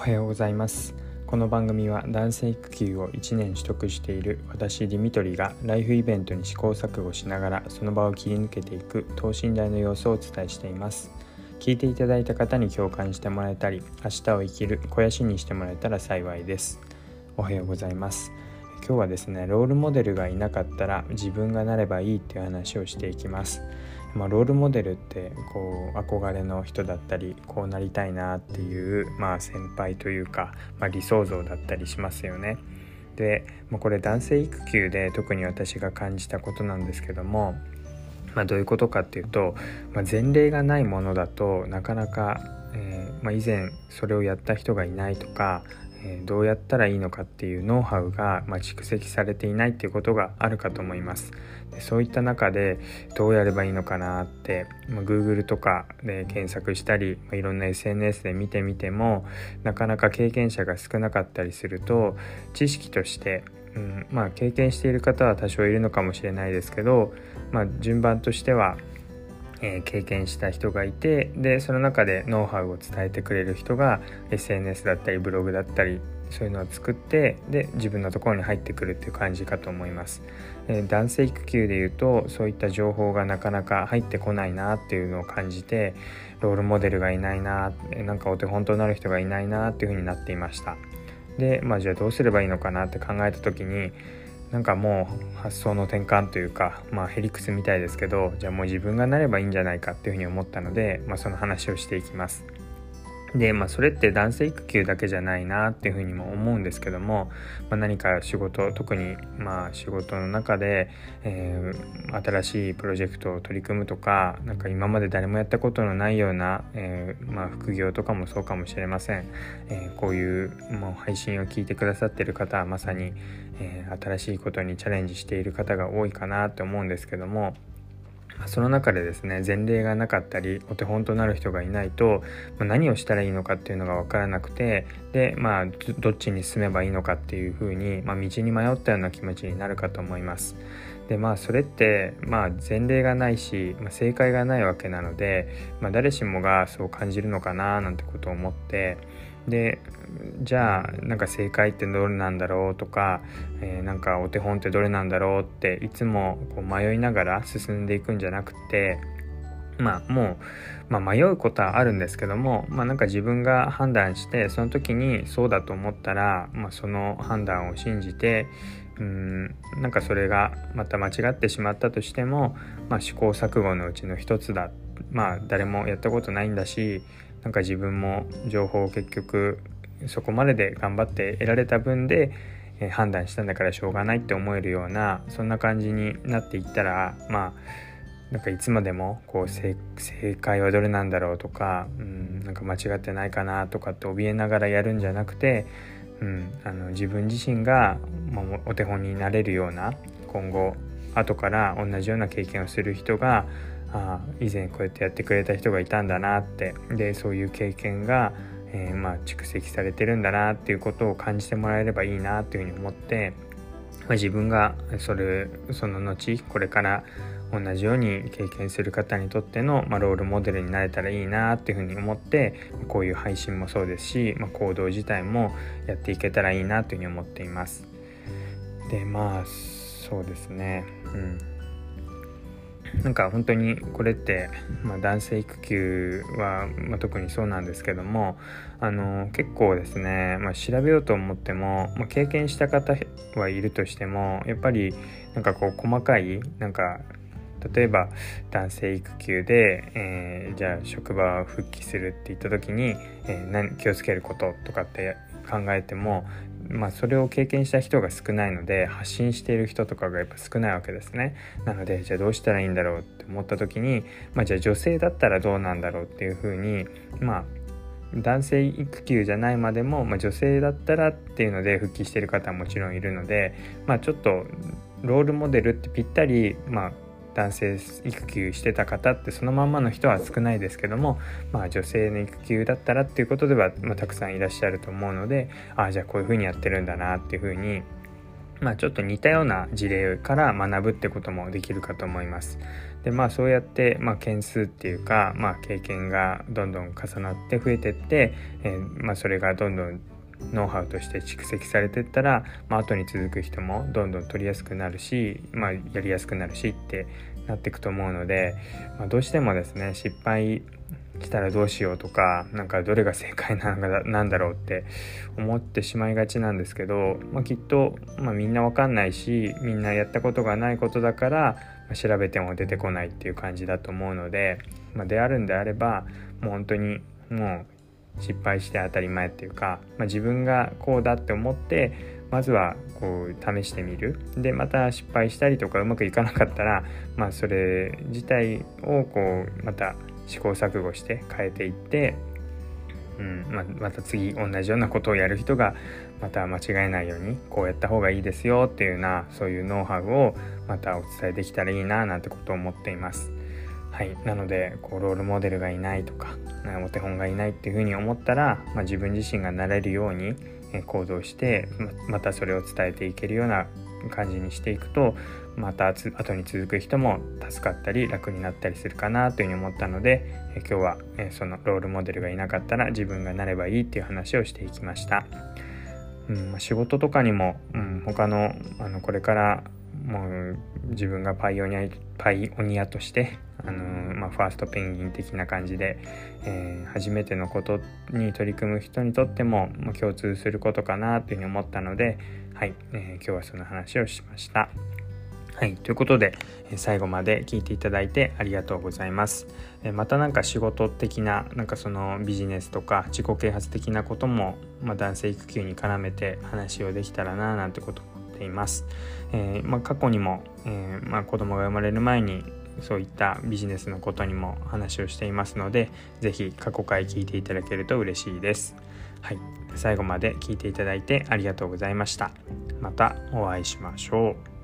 おはようございます。この番組は男性育休を1年取得している私ディミトリがライフイベントに試行錯誤しながらその場を切り抜けていく等身大の様子をお伝えしています。聞いていただいた方に共感してもらえたり明日を生きる肥やしにしてもらえたら幸いです。おはようございます。今日はですねロールモデルがいなかったら自分がなればいいっていう話をしていきます。まあ、ロールモデルってこう憧れの人だったりこうなりたいなっていう、まあ、先輩というか、まあ、理想像だったりしますよね。で、まあ、これ男性育休で特に私が感じたことなんですけども、まあ、どういうことかっていうと、まあ、前例がないものだとなかなか、えーまあ、以前それをやった人がいないとかえどうやったらいいのかっていうノウハウが、ま蓄積されていないっていうことがあるかと思います。そういった中でどうやればいいのかなって、ま Google とかで検索したり、まいろんな SNS で見てみてもなかなか経験者が少なかったりすると知識としてうん、まあ経験している方は多少いるのかもしれないですけど、まあ、順番としてはえ、経験した人がいてでその中でノウハウを伝えてくれる人が SNS だったりブログだったりそういうのを作ってで自分のところに入ってくるっていう感じかと思います、えー、男性育休でいうとそういった情報がなかなか入ってこないなっていうのを感じてロールモデルがいないななんかお手本となる人がいないなっていう風になっていました。でまあじゃあどうすればいいのかなって考えた時になんかもう発想の転換というか、まあ、ヘリクスみたいですけどじゃあもう自分がなればいいんじゃないかっていうふうに思ったので、まあ、その話をしていきます。で、まあ、それって男性育休だけじゃないなっていうふうにも思うんですけども、まあ、何か仕事特にまあ仕事の中で、えー、新しいプロジェクトを取り組むとか何か今まで誰もやったことのないような、えー、まあ、副業とかもそうかもしれません、えー、こういうもう配信を聞いてくださってる方はまさに、え新しいことにチャレンジしている方が多いかなって思うんですけどもその中でですね前例がなかったりお手本となる人がいないと、ま、何をしたらいいのかっていうのが分からなくてでまあどっちに進めばいいのかっていうふうに、まあ、道に迷ったような気持ちになるかと思います。でまあそれってまあ前例がないし、まあ、正解がないわけなので、まあ、誰しもがそう感じるのかななんてことを思ってでじゃあなんか正解ってどれなんだろうとか、えー、なんかお手本ってどれなんだろうっていつもこう迷いながら進んでいくんじゃなくてまあもう、まあ、迷うことはあるんですけども、まあ、なんか自分が判断してその時にそうだと思ったら、まあ、その判断を信じてうんなんかそれがまた間違ってしまったとしても、まあ、試行錯誤のうちの一つだ。まあ誰もやったことないんだしなんか自分も情報を結局そこまでで頑張って得られた分で、判断したんだからしょうがないって思えるようなそんな感じになっていったらまあなんかいつまでもこう正解はどれなんだろうとか、うん、なんか間違ってないかなとかって怯えながらやるんじゃなくて、うん、あの自分自身が、ま、お手本になれるような今後後から同じような経験をする人があ以前こうやってやってくれた人がいたんだなって。でそういう経験が、えー、まあ、蓄積されてるんだなっていうことを感じてもらえればいいなというふうに思って、まあ、自分がそれその後これから同じように経験する方にとっての、まあ、ロールモデルになれたらいいなっていうふうに思ってこういう配信もそうですし、まあ、行動自体もやっていけたらいいなというふうに思っています。でまあそうですね。うん。なんか本当にこれって、まあ、男性育休は、まあ、特にそうなんですけどもあの結構ですね、まあ、調べようと思っても、ま、経験した方はいるとしてもやっぱりなんかこう細かいなんか例えば男性育休で、えー、じゃあ職場復帰するって言った時に、えー、何気をつけることとかって考えてもまあ、それを経験した人が少ないので発信している人とかがやっぱ少ないわけですね。なのでじゃあどうしたらいいんだろうって思った時に、まあ、じゃあ女性だったらどうなんだろうっていうふうにまあ男性育休じゃないまでも、まあ、女性だったらっていうので復帰してる方はもちろんいるので、まあ、ちょっとロールモデルってぴったり、まあ、男性育休してた方ってそのまんまの人は少ないですけども、まあ、女性の育休だったらっていうことでは、まあ、たくさんいらっしゃると思うのでああじゃあこういうふうにやってるんだなっていうふうにまあ、ちょっと似たような事例から学ぶってこともできるかと思います。でまあそうやって、まあ、件数っていうか、まあ、経験がどんどん重なって増えてって、えー、まあ、それがどんどんノウハウとして蓄積されてったら、まあ後に続く人もどんどん取りやすくなるし、まあ、やりやすくなるしってなっていくと思うので、まあ、どうしてもですね失敗したらどうしようとかなんかどれが正解なのかなんだろうって思ってしまいがちなんですけど、まあ、きっと、まあ、みんなわかんないしみんなやったことがないことだから、ま、調べても出てこないっていう感じだと思うので、まあ、であるんであればもう本当にもう失敗して当たり前っていうか、まあ、自分がこうだって思ってまずはこう試してみるでまた失敗したりとかうまくいかなかったら、まあ、それ自体をこうまた試行錯誤して変えていって、うんままた次同じようなことをやる人がまた間違えないようにこうやった方がいいですよっていうようなそういうノウハウをまたお伝えできたらいいななんてことを思っています。はい、なのでこうロールモデルがいないとかお手本がいないっていうふうに思ったら、まあ、自分自身がなれるように行動してまたそれを伝えていけるような感じにしていくとまた後に続く人も助かったり楽になったりするかなというふうに思ったので今日はそのロールモデルがいなかったら自分がなればいいっていう話をしていきました。うん、仕事とかにも、うん、他のあのこれからもう自分がパイオニアパイオニアとしてあのまあ、ファーストペンギン的な感じで、えー、初めてのことに取り組む人にとっても、ま、共通することかなというふうに思ったので、はいえー、今日はその話をしました。はい。ということで、最後まで聞いていただいてありがとうございます。また何か仕事的な、なんかそのビジネスとか自己啓発的なことも、まあ、男性育休に絡めて話をできたらな、なんてこと思っています。えー、まあ、過去にも、えー、まあ、子供が生まれる前にそういったビジネスのことにも話をしていますので是非過去回聞いていただけると嬉しいです。はい、最後まで聞いていただいてありがとうございました。またお会いしましょう。